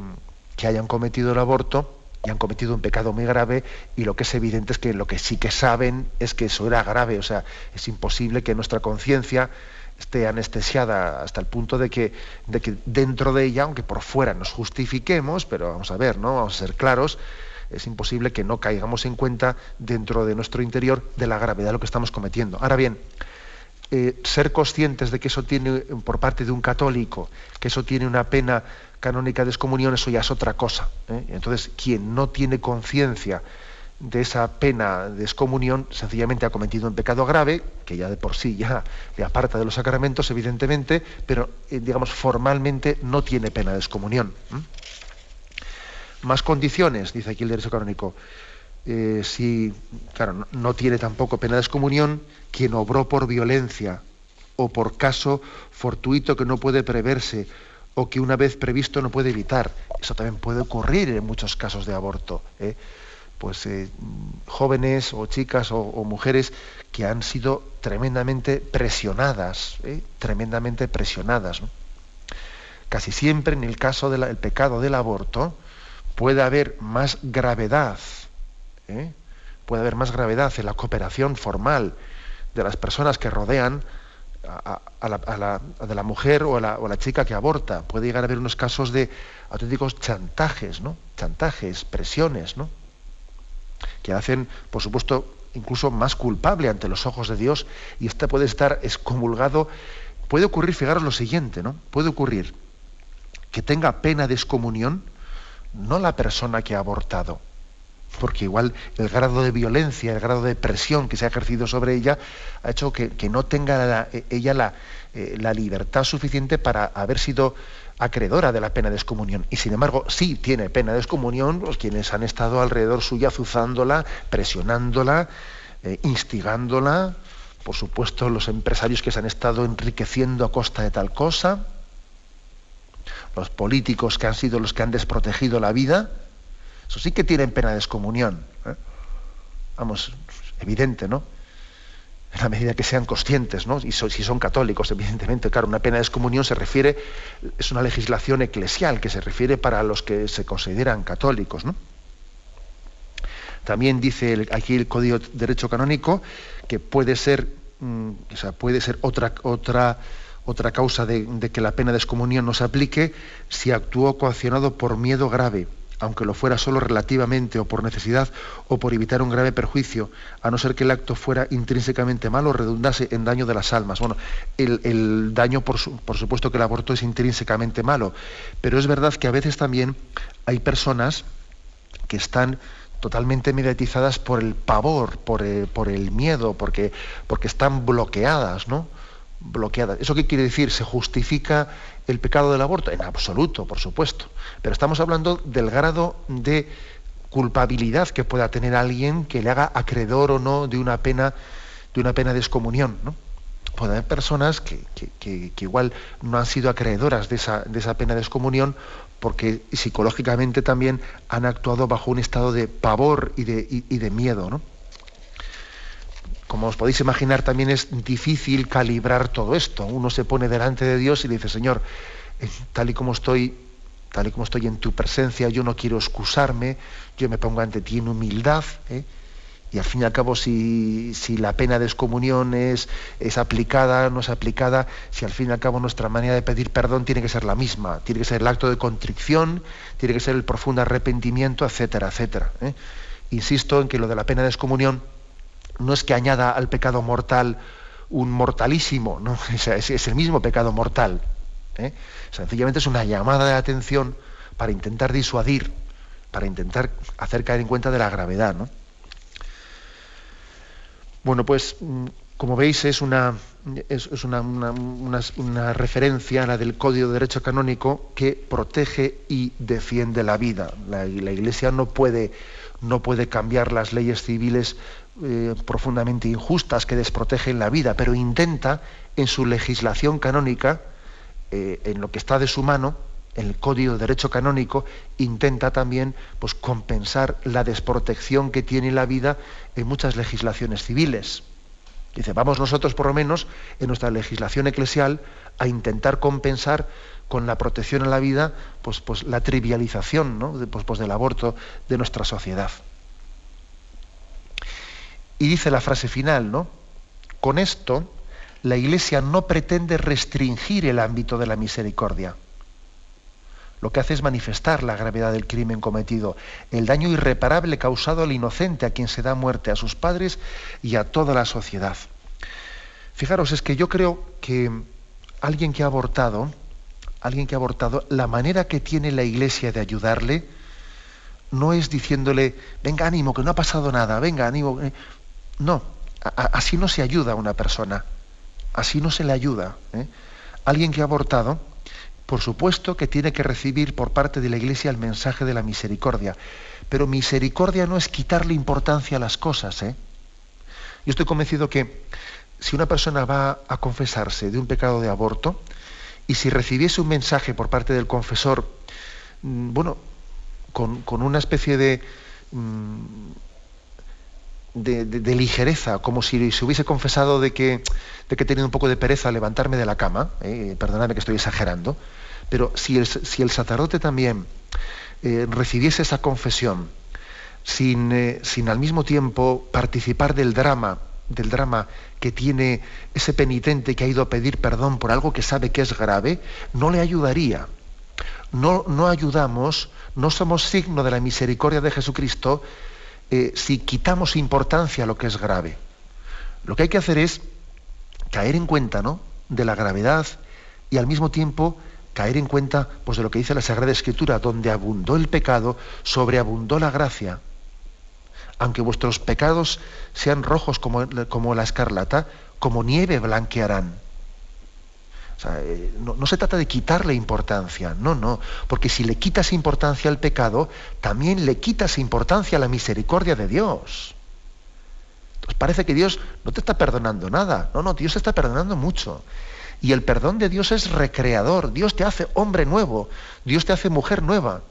que hayan cometido el aborto y han cometido un pecado muy grave y lo que es evidente es que lo que sí que saben es que eso era grave. O sea, es imposible que nuestra conciencia esté anestesiada hasta el punto de que, de que dentro de ella, aunque por fuera nos justifiquemos, pero vamos a ver, ¿no? Vamos a ser claros, es imposible que no caigamos en cuenta dentro de nuestro interior de la gravedad de lo que estamos cometiendo. Ahora bien, eh, ser conscientes de que eso tiene, por parte de un católico, que eso tiene una pena canónica de excomunión, eso ya es otra cosa. ¿eh? Entonces, quien no tiene conciencia de esa pena de excomunión, sencillamente ha cometido un pecado grave, que ya de por sí ya le aparta de los sacramentos, evidentemente, pero eh, digamos formalmente no tiene pena de excomunión. Más condiciones, dice aquí el derecho canónico. Eh, si, claro, no, tiene tampoco pena de excomunión quien obró por violencia o por caso fortuito que no puede preverse o que una vez previsto no puede evitar. Eso también puede ocurrir en muchos casos de aborto. ¿eh? Pues eh, jóvenes o chicas o, mujeres que han sido tremendamente presionadas, ¿eh? tremendamente presionadas. Casi siempre en el caso del pecado del aborto puede haber más gravedad, ¿eh? puede haber más gravedad en la cooperación formal de las personas que rodean a, la, mujer o la, o a la chica que aborta. Puede llegar a haber unos casos de auténticos chantajes, ¿no? Chantajes, presiones, ¿no? Que hacen, por supuesto, incluso más culpable ante los ojos de Dios y este puede estar excomulgado. Puede ocurrir, fijaros lo siguiente, ¿no? Puede ocurrir que tenga pena de excomunión no la persona que ha abortado, porque igual el grado de violencia, el grado de presión que se ha ejercido sobre ella ha hecho que, no tenga ella la, eh, la libertad suficiente para haber sido acreedora de la pena de excomunión. Y sin embargo, sí tiene pena de excomunión los quienes han estado alrededor suya azuzándola, presionándola, eh, instigándola, por supuesto los empresarios que se han estado enriqueciendo a costa de tal cosa, los políticos que han sido los que han desprotegido la vida, eso sí que tienen pena de excomunión. ¿eh? Vamos, evidente, ¿no? En la medida que sean conscientes, ¿no? y si son católicos, evidentemente, claro, una pena de excomunión se refiere, es una legislación eclesial que se refiere para los que se consideran católicos. ¿no? También dice aquí el Código de Derecho Canónico que puede ser, mm, o sea, puede ser otra, otra, otra causa de, de que la pena de excomunión no se aplique si actuó coaccionado por miedo grave aunque lo fuera solo relativamente o por necesidad o por evitar un grave perjuicio, a no ser que el acto fuera intrínsecamente malo redundase en daño de las almas. Bueno, el, daño, por, supuesto que el aborto es intrínsecamente malo, pero es verdad que a veces también hay personas que están totalmente mediatizadas por el pavor, por, eh, el miedo, porque, porque están bloqueadas, ¿no? bloqueadas. ¿Eso qué quiere decir? ¿Se justifica el pecado del aborto? En absoluto, por supuesto. Pero estamos hablando del grado de culpabilidad que pueda tener alguien que le haga acreedor o no de una pena de una pena excomunión. ¿no? Puede haber personas que, igual no han sido acreedoras de esa, de esa pena de excomunión porque psicológicamente también han actuado bajo un estado de pavor y de, y de miedo. ¿no? Como os podéis imaginar, también es difícil calibrar todo esto. Uno se pone delante de Dios y dice, Señor, eh, tal y como estoy, tal y como estoy en tu presencia, yo no quiero excusarme, yo me pongo ante ti en humildad. ¿eh? Y al fin y al cabo, si, la pena de excomunión es, es aplicada, no es aplicada, si al fin y al cabo nuestra manera de pedir perdón tiene que ser la misma, tiene que ser el acto de contrición, tiene que ser el profundo arrepentimiento, etcétera, etcétera. ¿eh? Insisto en que lo de la pena de excomunión no es que añada al pecado mortal un mortalísimo, ¿no? es, el mismo pecado mortal. ¿eh? Sencillamente es una llamada de atención para intentar disuadir, para intentar hacer caer en cuenta de la gravedad. ¿no? Bueno, pues mm, como veis es una, es, una, una, referencia a la del Código de Derecho Canónico que protege y defiende la vida. La, la Iglesia no puede, no puede cambiar las leyes civiles eh, profundamente injustas que desprotegen la vida, pero intenta en su legislación canónica, eh, en lo que está de su mano, en el Código de Derecho Canónico, intenta también pues, compensar la desprotección que tiene la vida en muchas legislaciones civiles. Dice, vamos nosotros por lo menos en nuestra legislación eclesial a intentar compensar con la protección a la vida pues, pues la trivialización ¿no? pues, pues, del aborto de nuestra sociedad. Y dice la frase final, ¿no? Con esto, la Iglesia no pretende restringir el ámbito de la misericordia. Lo que hace es manifestar la gravedad del crimen cometido, el daño irreparable causado al inocente, a quien se da muerte, a sus padres y a toda la sociedad. Fijaros, es que yo creo que alguien que ha abortado, alguien que ha abortado, la manera que tiene la Iglesia de ayudarle, no es diciéndole, venga ánimo, que no ha pasado nada, venga ánimo. Eh". No, así no se ayuda a una persona, así no se le ayuda. ¿eh? Alguien que ha abortado, por supuesto que tiene que recibir por parte de la Iglesia el mensaje de la misericordia, pero misericordia no es quitarle importancia a las cosas. ¿eh? Yo estoy convencido que si una persona va a confesarse de un pecado de aborto y si recibiese un mensaje por parte del confesor, mm, bueno, con, una especie de, de, ligereza, como si se hubiese confesado de que, de que he tenido un poco de pereza levantarme de la cama, eh, perdonadme que estoy exagerando, pero si el, si el sacerdote también eh, recibiese esa confesión sin, eh, sin al mismo tiempo participar del drama, del drama que tiene ese penitente que ha ido a pedir perdón por algo que sabe que es grave, no le ayudaría. No, no ayudamos no somos signo de la misericordia de Jesucristo eh, si quitamos importancia a lo que es grave. Lo que hay que hacer es caer en cuenta ¿no? de la gravedad y al mismo tiempo caer en cuenta pues, de lo que dice la Sagrada Escritura, donde abundó el pecado, sobreabundó la gracia. Aunque vuestros pecados sean rojos como, como la escarlata, como nieve blanquearán. Eh, no, se trata de quitarle importancia, no, no, porque si le quitas importancia al pecado, también le quitas importancia a la misericordia de Dios. Entonces parece que Dios no te está perdonando nada, no, no, Dios te está perdonando mucho. Y el perdón de Dios es recreador, Dios te hace hombre nuevo, Dios te hace mujer nueva,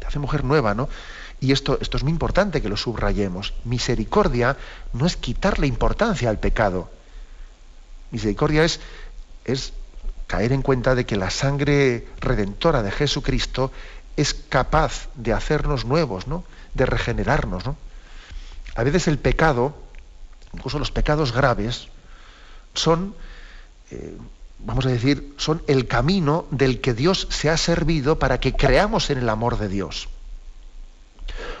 te hace mujer nueva, ¿no? Y esto, esto es muy importante que lo subrayemos. Misericordia no es quitarle importancia al pecado. Misericordia es es caer en cuenta de que la sangre redentora de Jesucristo es capaz de hacernos nuevos, ¿no? de regenerarnos. ¿no? A veces el pecado, incluso los pecados graves, son, eh, vamos a decir, son el camino del que Dios se ha servido para que creamos en el amor de Dios.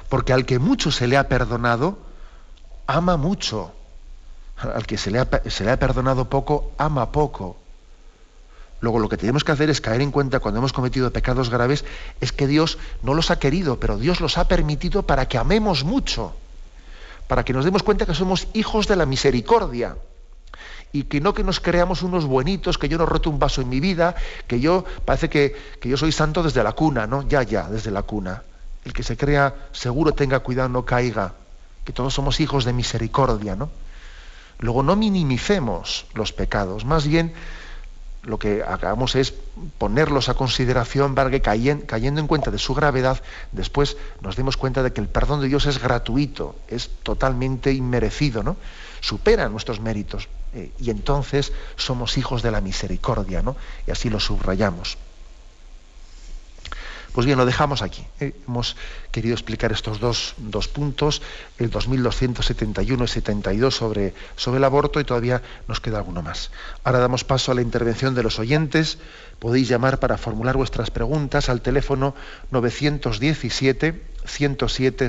Porque al que mucho se le ha perdonado, ama mucho. Al que se le se le ha perdonado poco, ama poco. Luego lo que tenemos que hacer es caer en cuenta cuando hemos cometido pecados graves es que Dios no los ha querido, pero Dios los ha permitido para que amemos mucho, para que nos demos cuenta que somos hijos de la misericordia y que no que nos creamos unos buenitos, que yo no roto un vaso en mi vida, que yo parece que, que yo soy santo desde la cuna, ¿no? Ya, ya, desde la cuna. El que se crea seguro tenga cuidado, no caiga, que todos somos hijos de misericordia, ¿no? Luego no minimicemos los pecados, más bien lo que hagamos es ponerlos a consideración para que cayendo en cuenta de su gravedad, después nos demos cuenta de que el perdón de Dios es gratuito, es totalmente inmerecido, ¿no? Supera nuestros méritos. Eh, y entonces somos hijos de la misericordia, ¿no? Y así lo subrayamos. Pues bien, lo dejamos aquí. ¿eh? Hemos querido explicar estos dos, puntos, el 2271 y 72 sobre, sobre el aborto y todavía nos queda alguno más. Ahora damos paso a la intervención de los oyentes. Podéis llamar para formular vuestras preguntas al teléfono 917 107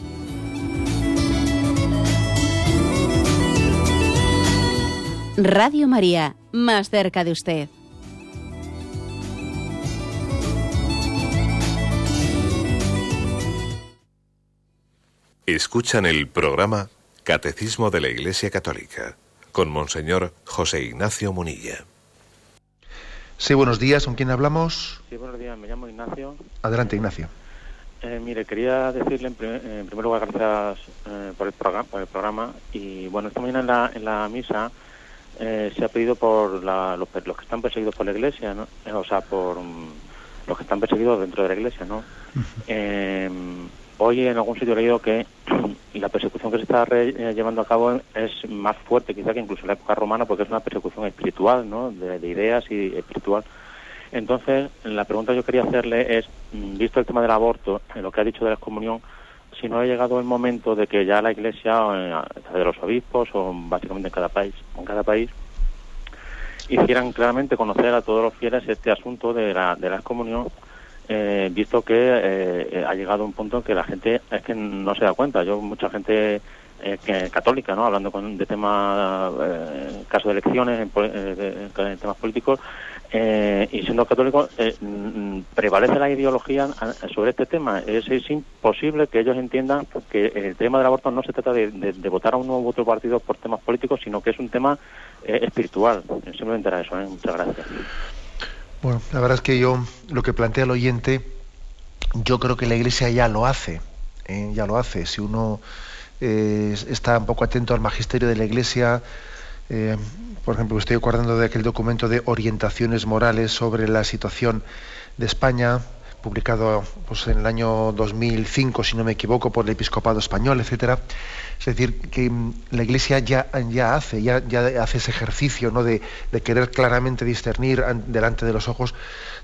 Radio María, más cerca de usted. Escuchan el programa Catecismo de la Iglesia Católica con Monseñor José Ignacio Munilla. Sí, buenos días, ¿con quién hablamos? Sí, buenos días, me llamo Ignacio. Adelante, Ignacio. Eh, mire, quería decirle en, primer lugar gracias eh, por, el programa, por el programa. Y bueno, esta mañana en la, en la misa eh, se ha pedido por los, los, que están perseguidos por la Iglesia, ¿no? o sea, por mm, los que están perseguidos dentro de la Iglesia, ¿no? hoy en algún sitio he leído que la persecución que se está llevando a cabo es más fuerte quizá que incluso en la época romana porque es una persecución espiritual, ¿no? De, de ideas y espiritual. Entonces, la pregunta que yo quería hacerle es, mm, visto el tema del aborto, en lo que ha dicho de la excomunión, si no ha llegado el momento de que ya la Iglesia, eh, de los obispos o básicamente en cada país, en cada país, hicieran claramente conocer a todos los fieles este asunto de la, de la excomunión, eh, visto que eh, ha llegado un punto en que la gente es que no se da cuenta. Yo, mucha gente católica, ¿no? Hablando con, de temas, caso de elecciones, en temas políticos, eh, y siendo católico, eh, mm, prevalece la ideología sobre este tema. Es, imposible que ellos entiendan que el tema del aborto no se trata de, votar a un nuevo otro partido por temas políticos, sino que es un tema eh, espiritual. Simplemente era eso. Muchas gracias. Bueno, la verdad es que yo, lo que plantea el oyente, yo creo que la Iglesia ya lo hace. ya lo hace. Si uno está un poco atento al magisterio de la Iglesia, eh, por ejemplo, estoy acordando de aquel documento de orientaciones morales sobre la situación de España, publicado pues, en el año 2005, si no me equivoco, por el episcopado español, etcétera. Es decir, que mm, la Iglesia ya, hace, ya, ya, hace ese ejercicio ¿no? de, querer claramente discernir delante de los ojos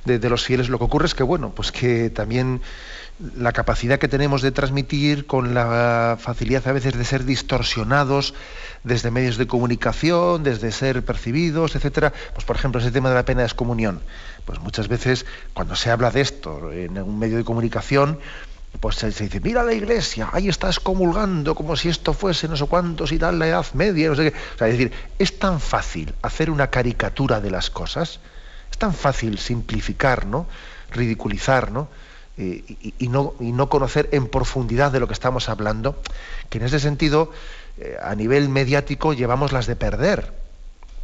de, de, los fieles. Lo que ocurre es que, bueno, pues que también la capacidad que tenemos de transmitir, con la facilidad a veces de ser distorsionados desde medios de comunicación, desde ser percibidos, etcétera. Pues por ejemplo, ese tema de la pena de excomunión. Pues muchas veces cuando se habla de esto en un medio de comunicación, pues se, dice, mira la iglesia, ahí está excomulgando como si esto fuese no sé cuántos y tal, la edad media, no sé qué. O sea, es decir, es tan fácil hacer una caricatura de las cosas, es tan fácil simplificar, ¿no? ridiculizar, ¿no? Eh, y, no, y no conocer en profundidad de lo que estamos hablando, que en ese sentido, eh, a nivel mediático, llevamos las de perder.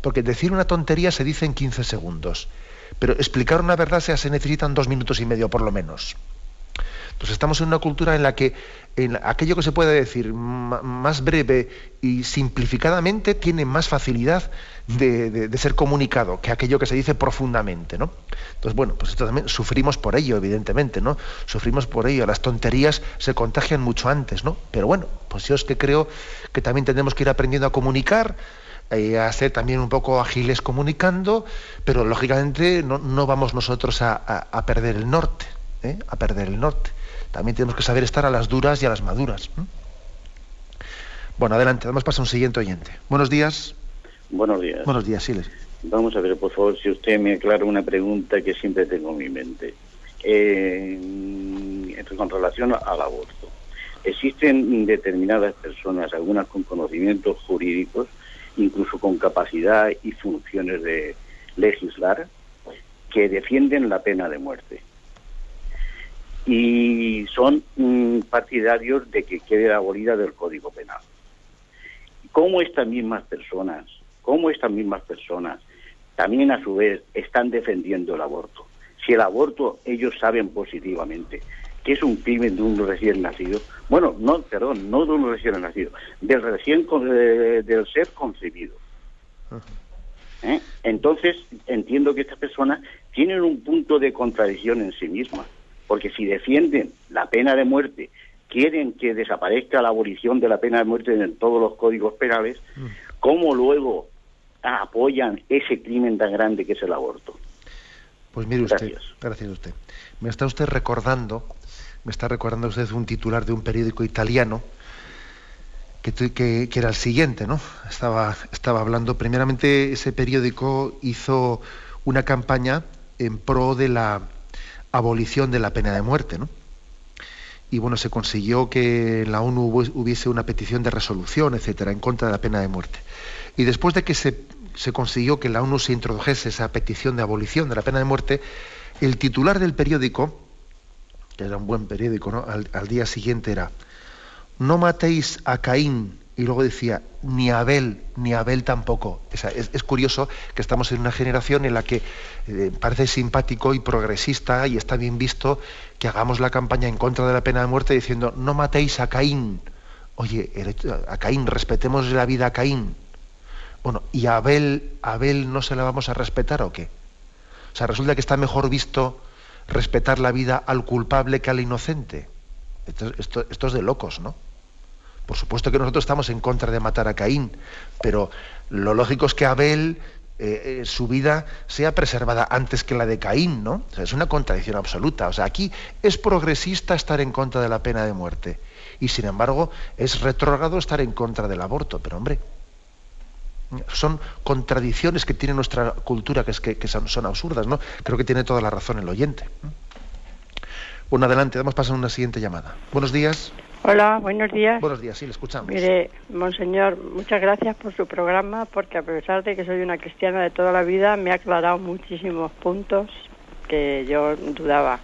Porque decir una tontería se dice en 15 segundos, pero explicar una verdad se necesitan dos minutos y medio por lo menos. Entonces estamos en una cultura en la que aquello que se puede decir más breve y simplificadamente tiene más facilidad de, ser comunicado que aquello que se dice profundamente, ¿no? Entonces, bueno, pues esto también sufrimos por ello, evidentemente, ¿no? Sufrimos por ello. Las tonterías se contagian mucho antes, ¿no? Pero bueno, pues yo es que creo que también tenemos que ir aprendiendo a comunicar, eh, a ser también un poco ágiles comunicando, pero lógicamente no, vamos nosotros a, perder el norte, ¿eh? a perder el norte. También tenemos que saber estar a las duras y a las maduras. Bueno, adelante, vamos a un siguiente oyente. Buenos días. Buenos días. Buenos días, Siles. Vamos a ver, por favor, si usted me aclara una pregunta que siempre tengo en mi mente. Eh, con relación al aborto. Existen determinadas personas, algunas con conocimientos jurídicos, incluso con capacidad y funciones de legislar, que defienden la pena de muerte y son mm, partidarios de que quede abolida del Código Penal. ¿Cómo estas mismas personas, cómo estas mismas personas también a su vez están defendiendo el aborto? Si el aborto ellos saben positivamente que es un crimen de un recién nacido, bueno, no, perdón, no de un recién nacido, del recién del ser concebido. ¿Eh? Entonces entiendo que estas personas tienen un punto de contradicción en sí mismas porque si defienden la pena de muerte, quieren que desaparezca la abolición de la pena de muerte en todos los códigos penales, mm. ¿cómo luego apoyan ese crimen tan grande que es el aborto? Pues mire usted, gracias, a usted. Me está usted recordando, me está recordando usted un titular de un periódico italiano que, que, era el siguiente, ¿no? Estaba, estaba hablando, primeramente ese periódico hizo una campaña en pro de la abolición de la pena de muerte, ¿no? Y bueno, se consiguió que en la ONU hubiese una petición de resolución, etcétera, en contra de la pena de muerte. Y después de que se, consiguió que la ONU se introdujese esa petición de abolición de la pena de muerte, el titular del periódico, que era un buen periódico, ¿no? al, al día siguiente era, no matéis a Caín y luego decía, ni Abel, ni Abel tampoco. es, curioso que estamos en una generación en la que eh, parece simpático y progresista y está bien visto que hagamos la campaña en contra de la pena de muerte diciendo, no matéis a Caín. Oye, a Caín, respetemos la vida a Caín. Bueno, ¿y a Abel, Abel no se la vamos a respetar o qué? O sea, resulta que está mejor visto respetar la vida al culpable que al inocente. esto es de locos, ¿no? Por supuesto que nosotros estamos en contra de matar a Caín, pero lo lógico es que Abel, eh, eh, su vida sea preservada antes que la de Caín, ¿no? es una contradicción absoluta. O sea, aquí es progresista estar en contra de la pena de muerte y sin embargo es retrógrado estar en contra del aborto. Pero hombre, son contradicciones que tiene nuestra cultura que, es que, son, son, absurdas, ¿no? Creo que tiene toda la razón el oyente. Bueno, adelante, damos paso a una siguiente llamada. Buenos días. Hola, buenos días. Buenos días, sí, le escuchamos. Mire, monseñor, muchas gracias por su programa, porque a pesar de que soy una cristiana de toda la vida, me ha aclarado muchísimos puntos que yo dudaba.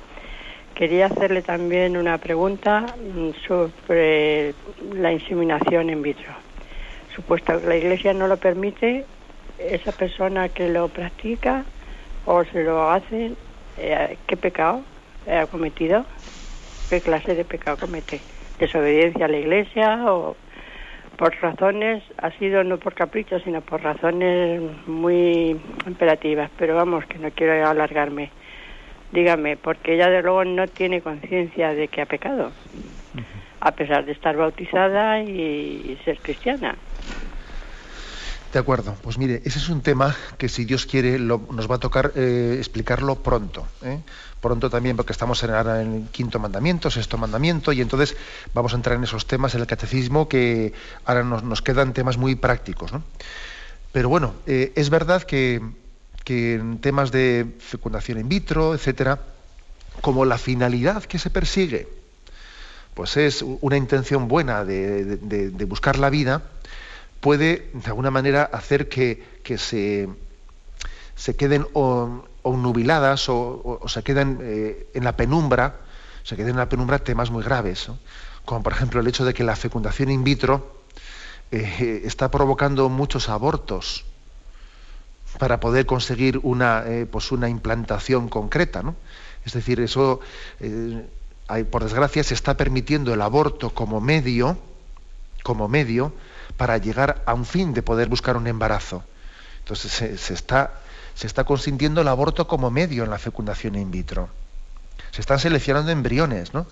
Quería hacerle también una pregunta sobre la inseminación in vitro. Supuesto que la Iglesia no lo permite, esa persona que lo practica o se lo hace, eh, ¿qué pecado ha cometido? ¿Qué clase de pecado comete? Desobediencia a la Iglesia o por razones, ha sido no por capricho, sino por razones muy imperativas. Pero vamos, que no quiero alargarme. Dígame, porque ella de luego no tiene conciencia de que ha pecado, a pesar de estar bautizada y ser cristiana. De acuerdo, pues mire, ese es un tema que si Dios quiere nos va a tocar eh, explicarlo pronto. ¿eh? Pronto también porque estamos en, ahora en el quinto mandamiento, sexto mandamiento, y entonces vamos a entrar en esos temas en el catecismo que ahora nos, quedan temas muy prácticos. Pero bueno, eh, es verdad que, en temas de fecundación in vitro, etcétera, como la finalidad que se persigue, pues es una intención buena de buscar la vida, puede de alguna manera hacer que, se, se, queden o, nubiladas o, se queden eh, en la penumbra, se queden en la penumbra temas muy graves, como por ejemplo el hecho de que la fecundación in vitro eh, está provocando muchos abortos para poder conseguir una, eh, pues una implantación concreta. ¿no? Es decir, eso, por desgracia, se está permitiendo el aborto como medio, como medio para llegar a un fin de poder buscar un embarazo. Entonces se, está, se está consintiendo el aborto como medio en la fecundación in vitro. Se están seleccionando embriones, ¿no?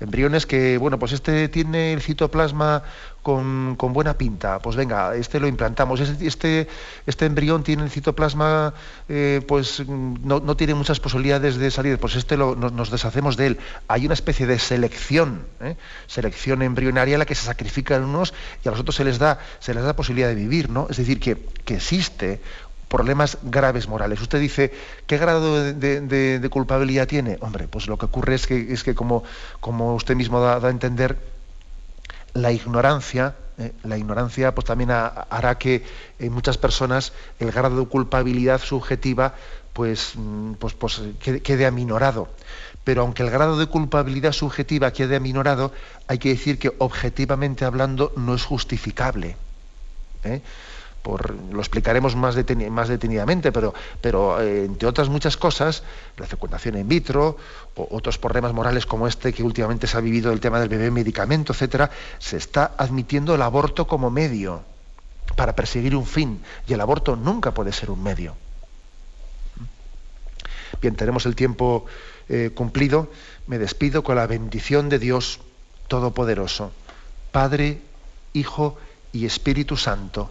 Embriones que, bueno, pues este tiene el citoplasma con, buena pinta, pues venga, este lo implantamos. Este, este embrión tiene el citoplasma, eh, pues no, tiene muchas posibilidades de salir, pues este nos, deshacemos de él. Hay una especie de selección, ¿eh? selección embrionaria a la que se sacrifican unos y a los otros se les da, se les da posibilidad de vivir, ¿no? Es decir, que, que existe problemas graves morales. Usted dice, ¿qué grado de, culpabilidad tiene? Hombre, pues lo que ocurre es que, es que como, como usted mismo da, a entender, la ignorancia, eh, la ignorancia pues también hará que en muchas personas el grado de culpabilidad subjetiva pues, mm, pues, pues quede, quede, aminorado. Pero aunque el grado de culpabilidad subjetiva quede aminorado, hay que decir que objetivamente hablando no es justificable. ¿eh? Lo explicaremos más, detenidamente, pero, pero eh, entre otras muchas cosas, la fecundación in vitro, o otros problemas morales como este que últimamente se ha vivido el tema del bebé medicamento, etcétera, se está admitiendo el aborto como medio para perseguir un fin, y el aborto nunca puede ser un medio. Bien, tenemos el tiempo eh, cumplido. Me despido con la bendición de Dios Todopoderoso, Padre, Hijo y Espíritu Santo